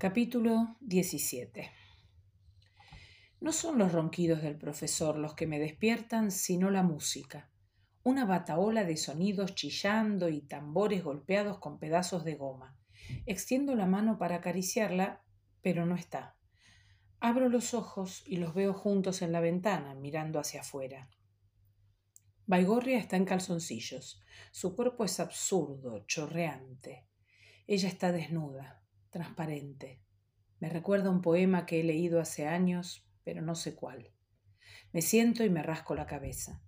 Capítulo 17 No son los ronquidos del profesor los que me despiertan, sino la música. Una bataola de sonidos chillando y tambores golpeados con pedazos de goma. Extiendo la mano para acariciarla, pero no está. Abro los ojos y los veo juntos en la ventana, mirando hacia afuera. Baigorria está en calzoncillos. Su cuerpo es absurdo, chorreante. Ella está desnuda transparente. Me recuerda un poema que he leído hace años, pero no sé cuál. Me siento y me rasco la cabeza.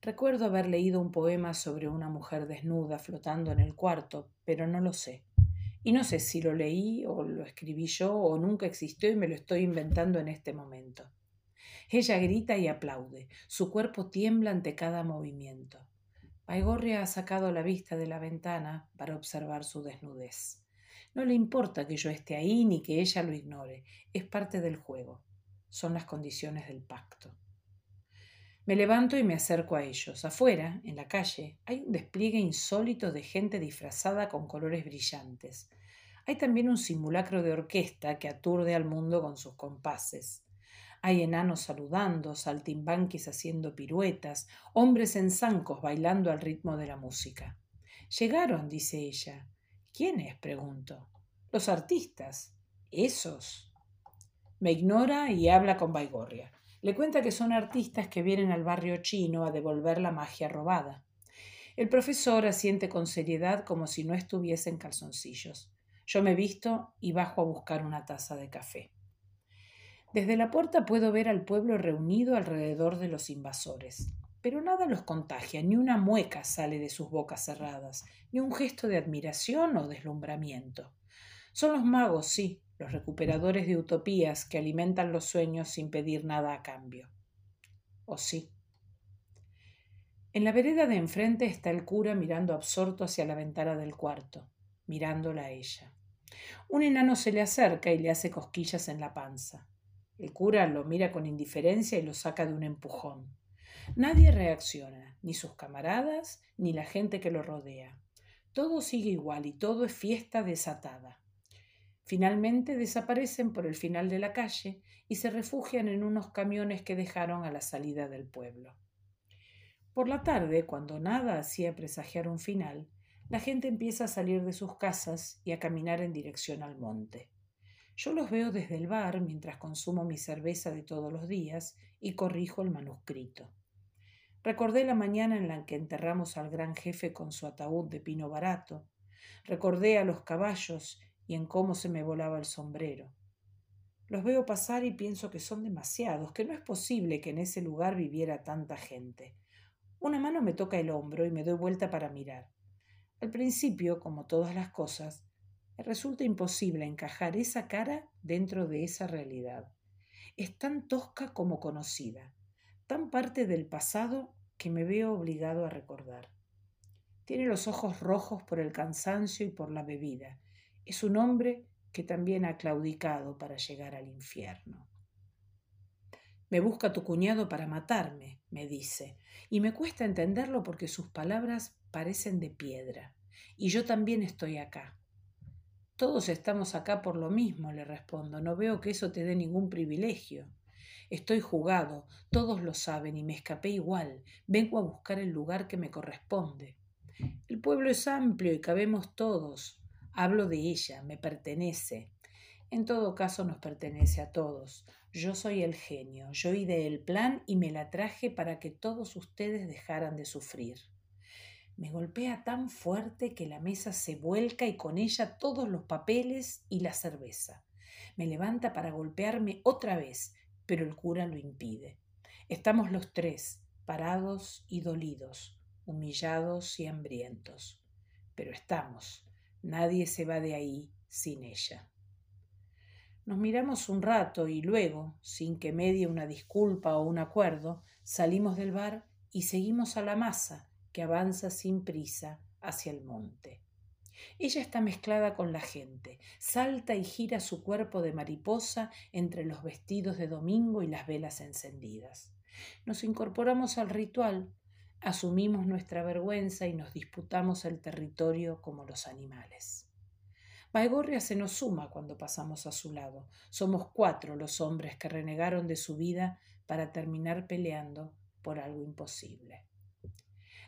Recuerdo haber leído un poema sobre una mujer desnuda flotando en el cuarto, pero no lo sé. Y no sé si lo leí o lo escribí yo o nunca existió y me lo estoy inventando en este momento. Ella grita y aplaude. Su cuerpo tiembla ante cada movimiento. Paigorria ha sacado la vista de la ventana para observar su desnudez. No le importa que yo esté ahí ni que ella lo ignore. Es parte del juego. Son las condiciones del pacto. Me levanto y me acerco a ellos. Afuera, en la calle, hay un despliegue insólito de gente disfrazada con colores brillantes. Hay también un simulacro de orquesta que aturde al mundo con sus compases. Hay enanos saludando, saltimbanquis haciendo piruetas, hombres en zancos bailando al ritmo de la música. Llegaron, dice ella. ¿Quiénes? pregunto. Los artistas. Esos. Me ignora y habla con Baigorria. Le cuenta que son artistas que vienen al barrio chino a devolver la magia robada. El profesor asiente con seriedad como si no estuviese en calzoncillos. Yo me visto y bajo a buscar una taza de café. Desde la puerta puedo ver al pueblo reunido alrededor de los invasores pero nada los contagia, ni una mueca sale de sus bocas cerradas, ni un gesto de admiración o deslumbramiento. Son los magos, sí, los recuperadores de utopías que alimentan los sueños sin pedir nada a cambio. ¿O sí? En la vereda de enfrente está el cura mirando absorto hacia la ventana del cuarto, mirándola a ella. Un enano se le acerca y le hace cosquillas en la panza. El cura lo mira con indiferencia y lo saca de un empujón. Nadie reacciona, ni sus camaradas, ni la gente que lo rodea. Todo sigue igual y todo es fiesta desatada. Finalmente desaparecen por el final de la calle y se refugian en unos camiones que dejaron a la salida del pueblo. Por la tarde, cuando nada hacía presagiar un final, la gente empieza a salir de sus casas y a caminar en dirección al monte. Yo los veo desde el bar mientras consumo mi cerveza de todos los días y corrijo el manuscrito. Recordé la mañana en la que enterramos al gran jefe con su ataúd de pino barato. Recordé a los caballos y en cómo se me volaba el sombrero. Los veo pasar y pienso que son demasiados, que no es posible que en ese lugar viviera tanta gente. Una mano me toca el hombro y me doy vuelta para mirar. Al principio, como todas las cosas, me resulta imposible encajar esa cara dentro de esa realidad. Es tan tosca como conocida tan parte del pasado que me veo obligado a recordar. Tiene los ojos rojos por el cansancio y por la bebida. Es un hombre que también ha claudicado para llegar al infierno. Me busca tu cuñado para matarme, me dice, y me cuesta entenderlo porque sus palabras parecen de piedra. Y yo también estoy acá. Todos estamos acá por lo mismo, le respondo. No veo que eso te dé ningún privilegio. Estoy jugado, todos lo saben y me escapé igual. Vengo a buscar el lugar que me corresponde. El pueblo es amplio y cabemos todos. Hablo de ella, me pertenece. En todo caso nos pertenece a todos. Yo soy el genio, yo ideé el plan y me la traje para que todos ustedes dejaran de sufrir. Me golpea tan fuerte que la mesa se vuelca y con ella todos los papeles y la cerveza. Me levanta para golpearme otra vez pero el cura lo impide. Estamos los tres, parados y dolidos, humillados y hambrientos. Pero estamos. Nadie se va de ahí sin ella. Nos miramos un rato y luego, sin que medie una disculpa o un acuerdo, salimos del bar y seguimos a la masa que avanza sin prisa hacia el monte. Ella está mezclada con la gente, salta y gira su cuerpo de mariposa entre los vestidos de domingo y las velas encendidas. Nos incorporamos al ritual, asumimos nuestra vergüenza y nos disputamos el territorio como los animales. Baigorria se nos suma cuando pasamos a su lado. Somos cuatro los hombres que renegaron de su vida para terminar peleando por algo imposible.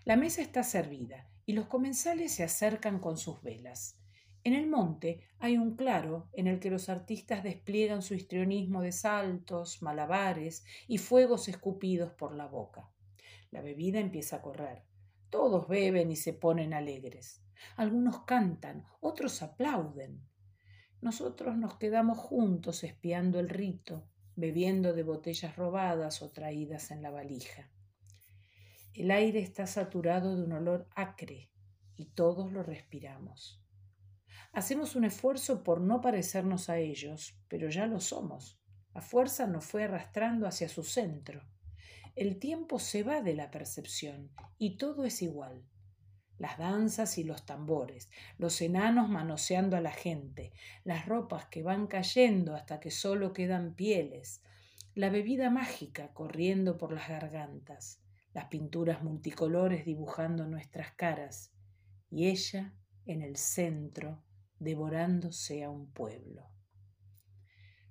La mesa está servida y los comensales se acercan con sus velas. En el monte hay un claro en el que los artistas despliegan su histrionismo de saltos, malabares y fuegos escupidos por la boca. La bebida empieza a correr. Todos beben y se ponen alegres. Algunos cantan, otros aplauden. Nosotros nos quedamos juntos espiando el rito, bebiendo de botellas robadas o traídas en la valija. El aire está saturado de un olor acre y todos lo respiramos. Hacemos un esfuerzo por no parecernos a ellos, pero ya lo somos. La fuerza nos fue arrastrando hacia su centro. El tiempo se va de la percepción y todo es igual. Las danzas y los tambores, los enanos manoseando a la gente, las ropas que van cayendo hasta que solo quedan pieles, la bebida mágica corriendo por las gargantas, las pinturas multicolores dibujando nuestras caras y ella en el centro devorándose a un pueblo.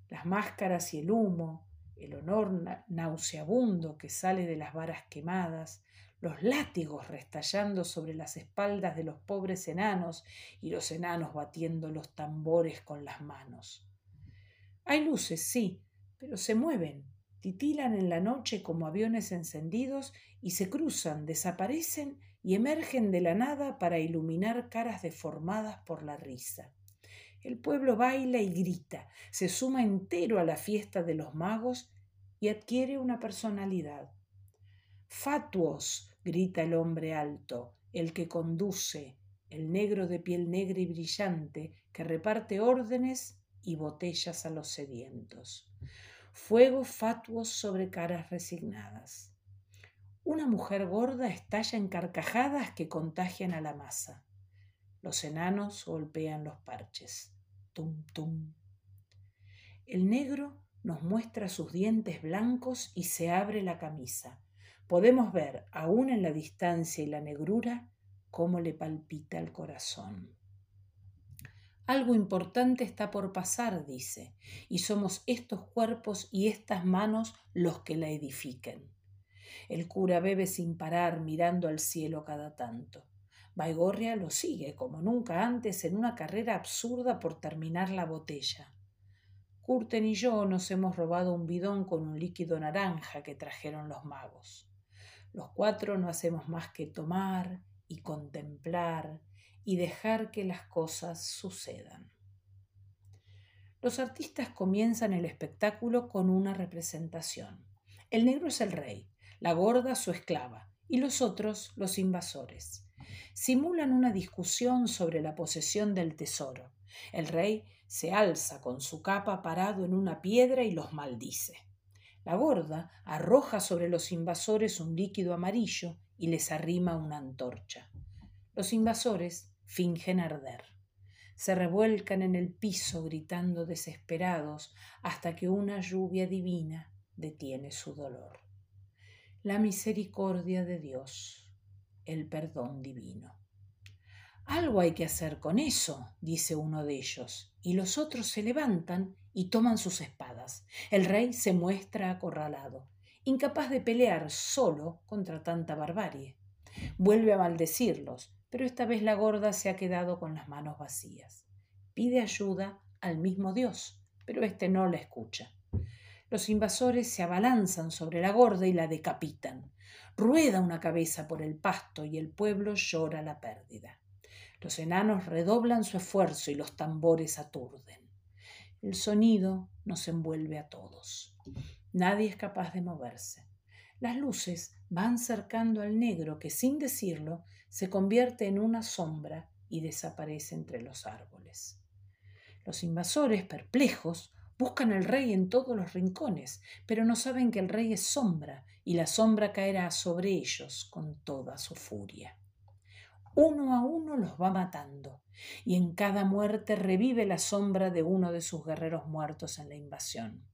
Las máscaras y el humo, el honor nauseabundo que sale de las varas quemadas, los látigos restallando sobre las espaldas de los pobres enanos y los enanos batiendo los tambores con las manos. Hay luces, sí, pero se mueven, titilan en la noche como aviones encendidos y se cruzan, desaparecen y emergen de la nada para iluminar caras deformadas por la risa. El pueblo baila y grita, se suma entero a la fiesta de los magos y adquiere una personalidad. Fatuos, grita el hombre alto, el que conduce, el negro de piel negra y brillante, que reparte órdenes y botellas a los sedientos. Fuego fatuos sobre caras resignadas. Una mujer gorda estalla en carcajadas que contagian a la masa. Los enanos golpean los parches. Tum, tum. El negro nos muestra sus dientes blancos y se abre la camisa. Podemos ver, aún en la distancia y la negrura, cómo le palpita el corazón. Algo importante está por pasar, dice, y somos estos cuerpos y estas manos los que la edifiquen. El cura bebe sin parar, mirando al cielo cada tanto. Baigorria lo sigue, como nunca antes, en una carrera absurda por terminar la botella. Curten y yo nos hemos robado un bidón con un líquido naranja que trajeron los magos. Los cuatro no hacemos más que tomar y contemplar y dejar que las cosas sucedan. Los artistas comienzan el espectáculo con una representación. El negro es el rey, la gorda su esclava y los otros los invasores. Simulan una discusión sobre la posesión del tesoro. El rey se alza con su capa parado en una piedra y los maldice. La gorda arroja sobre los invasores un líquido amarillo y les arrima una antorcha. Los invasores fingen arder. Se revuelcan en el piso gritando desesperados hasta que una lluvia divina detiene su dolor la misericordia de Dios, el perdón divino. Algo hay que hacer con eso, dice uno de ellos, y los otros se levantan y toman sus espadas. El rey se muestra acorralado, incapaz de pelear solo contra tanta barbarie. Vuelve a maldecirlos, pero esta vez la gorda se ha quedado con las manos vacías. Pide ayuda al mismo Dios, pero éste no la escucha. Los invasores se abalanzan sobre la gorda y la decapitan. Rueda una cabeza por el pasto y el pueblo llora la pérdida. Los enanos redoblan su esfuerzo y los tambores aturden. El sonido nos envuelve a todos. Nadie es capaz de moverse. Las luces van cercando al negro que, sin decirlo, se convierte en una sombra y desaparece entre los árboles. Los invasores, perplejos, Buscan al rey en todos los rincones, pero no saben que el rey es sombra y la sombra caerá sobre ellos con toda su furia. Uno a uno los va matando, y en cada muerte revive la sombra de uno de sus guerreros muertos en la invasión.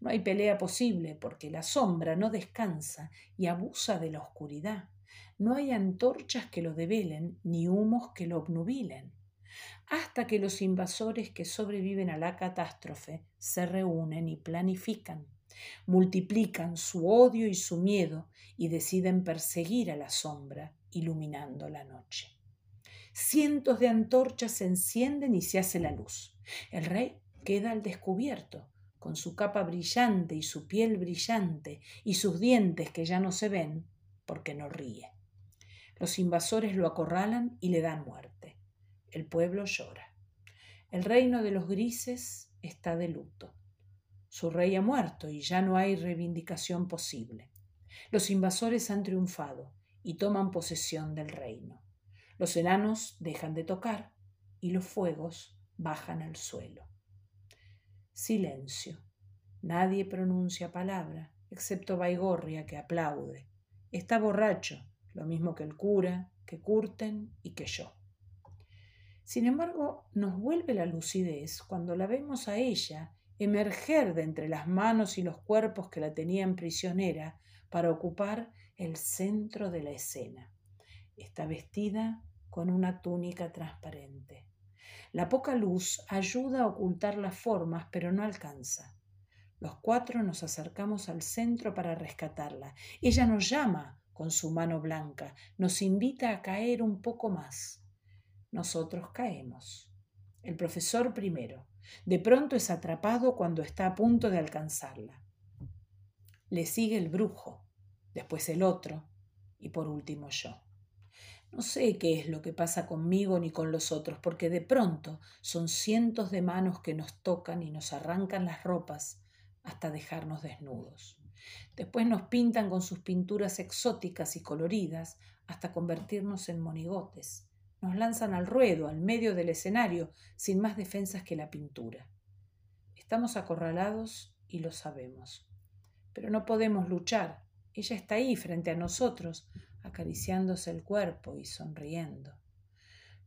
No hay pelea posible porque la sombra no descansa y abusa de la oscuridad. No hay antorchas que lo develen ni humos que lo obnubilen. hasta que los invasores que sobreviven a la catástrofe se reúnen y planifican, multiplican su odio y su miedo y deciden perseguir a la sombra, iluminando la noche. Cientos de antorchas se encienden y se hace la luz. El rey queda al descubierto, con su capa brillante y su piel brillante y sus dientes que ya no se ven porque no ríe. Los invasores lo acorralan y le dan muerte. El pueblo llora. El reino de los grises está de luto. Su rey ha muerto y ya no hay reivindicación posible. Los invasores han triunfado y toman posesión del reino. Los enanos dejan de tocar y los fuegos bajan al suelo. Silencio. Nadie pronuncia palabra, excepto Baigorria que aplaude. Está borracho, lo mismo que el cura, que Curten y que yo. Sin embargo, nos vuelve la lucidez cuando la vemos a ella emerger de entre las manos y los cuerpos que la tenían prisionera para ocupar el centro de la escena. Está vestida con una túnica transparente. La poca luz ayuda a ocultar las formas, pero no alcanza. Los cuatro nos acercamos al centro para rescatarla. Ella nos llama con su mano blanca, nos invita a caer un poco más. Nosotros caemos. El profesor primero. De pronto es atrapado cuando está a punto de alcanzarla. Le sigue el brujo, después el otro y por último yo. No sé qué es lo que pasa conmigo ni con los otros, porque de pronto son cientos de manos que nos tocan y nos arrancan las ropas hasta dejarnos desnudos. Después nos pintan con sus pinturas exóticas y coloridas hasta convertirnos en monigotes. Nos lanzan al ruedo, al medio del escenario, sin más defensas que la pintura. Estamos acorralados y lo sabemos. Pero no podemos luchar. Ella está ahí frente a nosotros, acariciándose el cuerpo y sonriendo.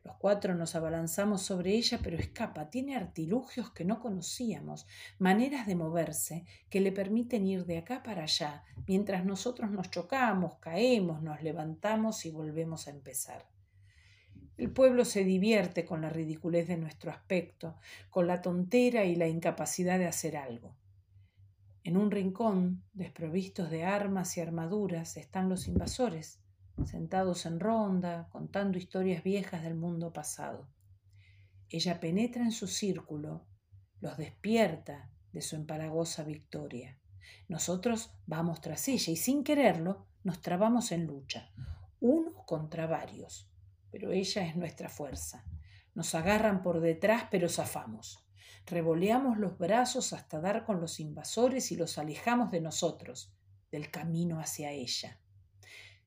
Los cuatro nos abalanzamos sobre ella, pero escapa. Tiene artilugios que no conocíamos, maneras de moverse que le permiten ir de acá para allá, mientras nosotros nos chocamos, caemos, nos levantamos y volvemos a empezar. El pueblo se divierte con la ridiculez de nuestro aspecto, con la tontera y la incapacidad de hacer algo. En un rincón, desprovistos de armas y armaduras, están los invasores sentados en ronda, contando historias viejas del mundo pasado. Ella penetra en su círculo, los despierta de su empalagosa victoria. Nosotros vamos tras ella y sin quererlo nos trabamos en lucha, unos contra varios, pero ella es nuestra fuerza. Nos agarran por detrás, pero zafamos. Revoleamos los brazos hasta dar con los invasores y los alejamos de nosotros, del camino hacia ella.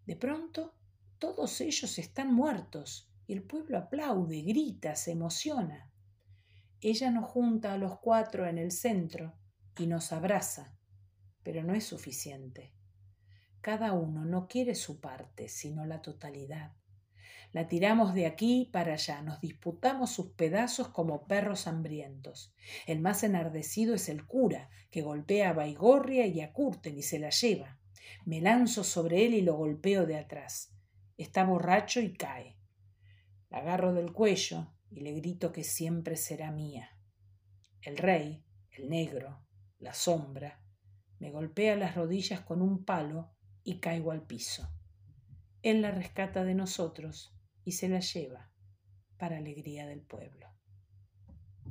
De pronto, todos ellos están muertos y el pueblo aplaude, grita, se emociona. Ella nos junta a los cuatro en el centro y nos abraza, pero no es suficiente. Cada uno no quiere su parte, sino la totalidad. La tiramos de aquí para allá, nos disputamos sus pedazos como perros hambrientos. El más enardecido es el cura, que golpea a Baigorria y a Curten y se la lleva. Me lanzo sobre él y lo golpeo de atrás. Está borracho y cae. La agarro del cuello y le grito que siempre será mía. El rey, el negro, la sombra, me golpea las rodillas con un palo y caigo al piso. Él la rescata de nosotros y se la lleva para alegría del pueblo.